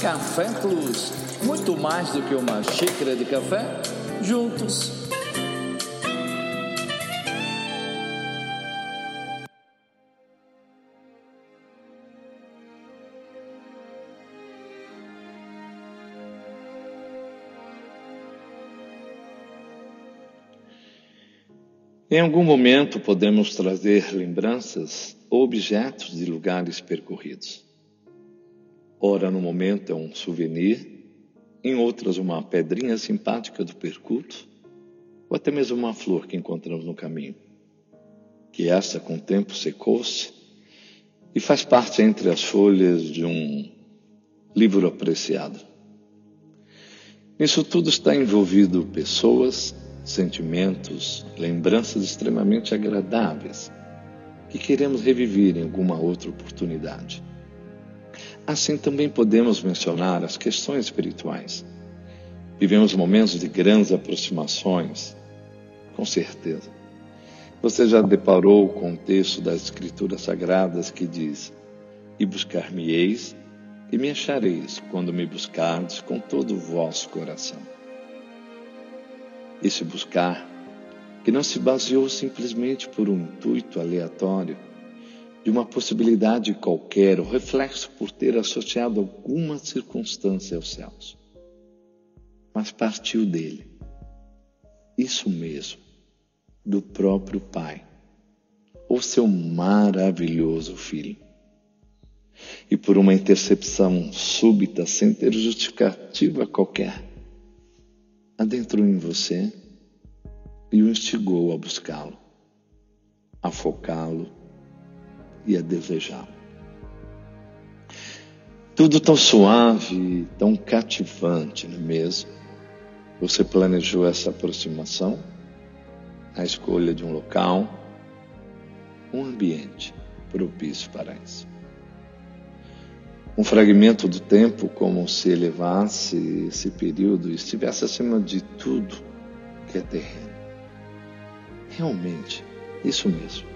Café Plus. Muito mais do que uma xícara de café, juntos. Em algum momento podemos trazer lembranças ou objetos de lugares percorridos. Ora, no momento é um souvenir, em outras, uma pedrinha simpática do percurso, ou até mesmo uma flor que encontramos no caminho, que essa com o tempo secou-se e faz parte entre as folhas de um livro apreciado. Nisso tudo está envolvido pessoas, sentimentos, lembranças extremamente agradáveis que queremos reviver em alguma outra oportunidade. Assim também podemos mencionar as questões espirituais. Vivemos momentos de grandes aproximações, com certeza. Você já deparou com o texto das Escrituras Sagradas que diz: E buscar-me-eis e me achareis quando me buscardes com todo o vosso coração. Esse buscar, que não se baseou simplesmente por um intuito aleatório, de uma possibilidade qualquer, o reflexo por ter associado alguma circunstância aos céus. Mas partiu dele. Isso mesmo, do próprio Pai, o seu maravilhoso Filho. E por uma intercepção súbita, sem ter justificativa qualquer, adentrou em você e o instigou a buscá-lo, a focá-lo e a desejá-lo. Tudo tão suave, tão cativante, não é mesmo? Você planejou essa aproximação, a escolha de um local, um ambiente propício para isso. Um fragmento do tempo, como se elevasse esse período e estivesse acima de tudo que é terreno. Realmente, isso mesmo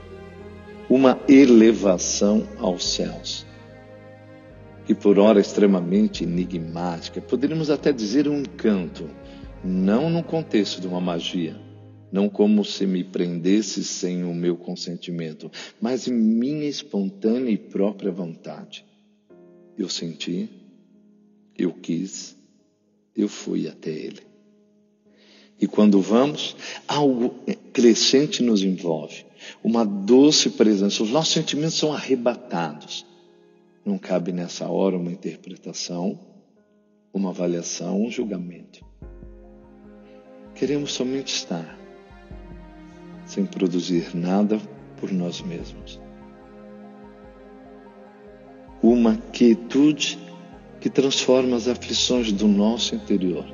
uma elevação aos céus. Que por hora extremamente enigmática, poderíamos até dizer um encanto, não no contexto de uma magia, não como se me prendesse sem o meu consentimento, mas em minha espontânea e própria vontade. Eu senti, eu quis, eu fui até Ele. E quando vamos, algo crescente nos envolve uma doce presença. Os nossos sentimentos são arrebatados. Não cabe nessa hora uma interpretação, uma avaliação, um julgamento. Queremos somente estar, sem produzir nada por nós mesmos. Uma quietude que transforma as aflições do nosso interior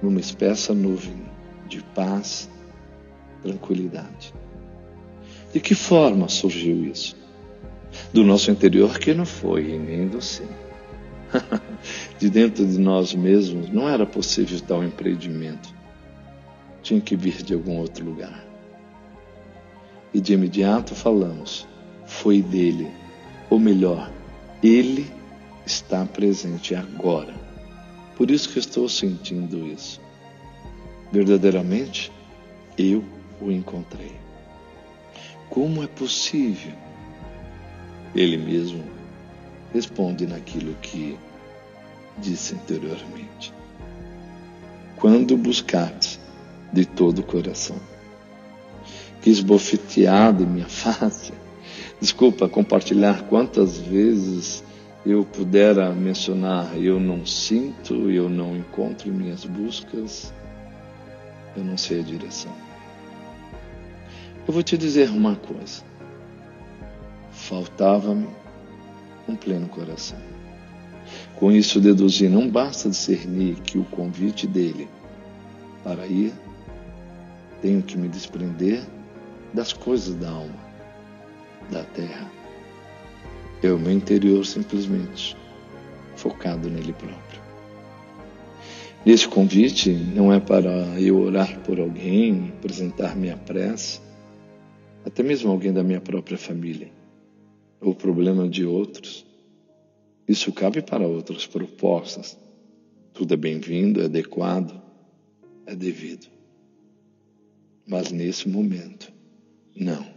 numa espessa nuvem de paz, tranquilidade. De que forma surgiu isso? Do nosso interior que não foi e nem do seu. de dentro de nós mesmos não era possível tal empreendimento. Tinha que vir de algum outro lugar. E de imediato falamos, foi dele. Ou melhor, ele está presente agora. Por isso que estou sentindo isso. Verdadeiramente, eu o encontrei. Como é possível? Ele mesmo responde naquilo que disse anteriormente. Quando buscaste de todo o coração. Que esbofeteado em minha face. Desculpa compartilhar quantas vezes eu pudera mencionar eu não sinto, eu não encontro minhas buscas, eu não sei a direção. Eu vou te dizer uma coisa. Faltava-me um pleno coração. Com isso deduzi, não basta discernir que o convite dele para ir, tenho que me desprender das coisas da alma, da terra. É o meu interior simplesmente focado nele próprio. Esse convite não é para eu orar por alguém, apresentar minha prece, até mesmo alguém da minha própria família, ou problema de outros. Isso cabe para outras propostas. Tudo é bem-vindo, é adequado, é devido. Mas nesse momento, não.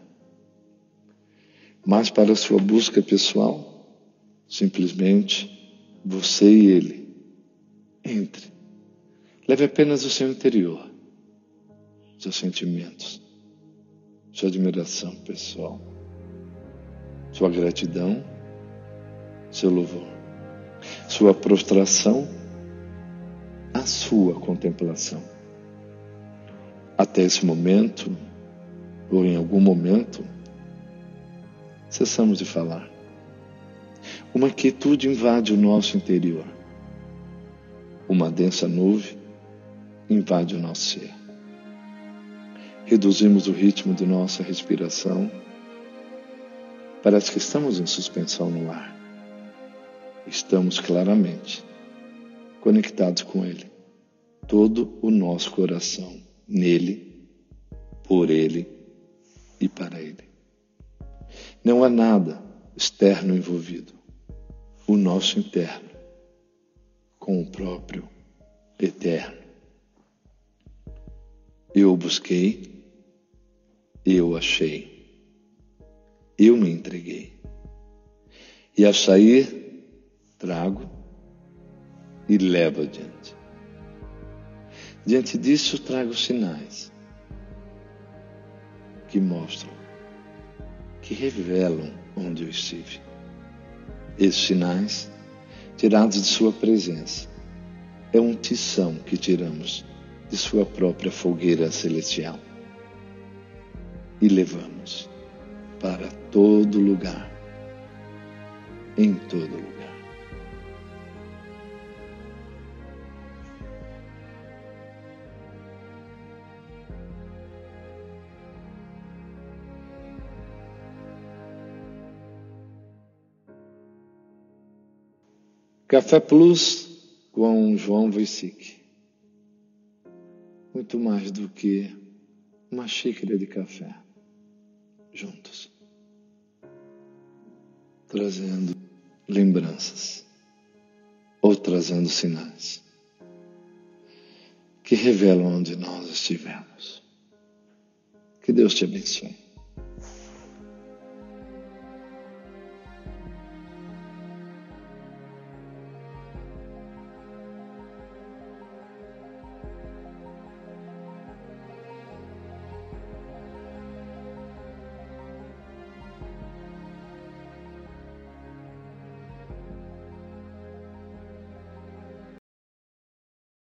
Mas para a sua busca pessoal, simplesmente você e ele entre Leve apenas o seu interior, seus sentimentos, sua admiração pessoal, sua gratidão, seu louvor, sua prostração, a sua contemplação. Até esse momento, ou em algum momento, cessamos de falar. Uma quietude invade o nosso interior. Uma densa nuvem invade o nosso ser. Reduzimos o ritmo de nossa respiração. Parece que estamos em suspensão no ar. Estamos claramente conectados com Ele. Todo o nosso coração nele, por Ele e para Ele. Não há nada externo envolvido. O nosso interno com o próprio eterno. Eu busquei, eu achei, eu me entreguei. E a sair, trago e levo adiante. Diante disso, trago sinais que mostram, que revelam onde eu estive. Esses sinais, tirados de Sua presença, é um tição que tiramos de sua própria fogueira celestial e levamos para todo lugar, em todo lugar. Café Plus com João Voicic muito mais do que uma xícara de café. Juntos, trazendo lembranças. Ou trazendo sinais. Que revelam onde nós estivemos. Que Deus te abençoe.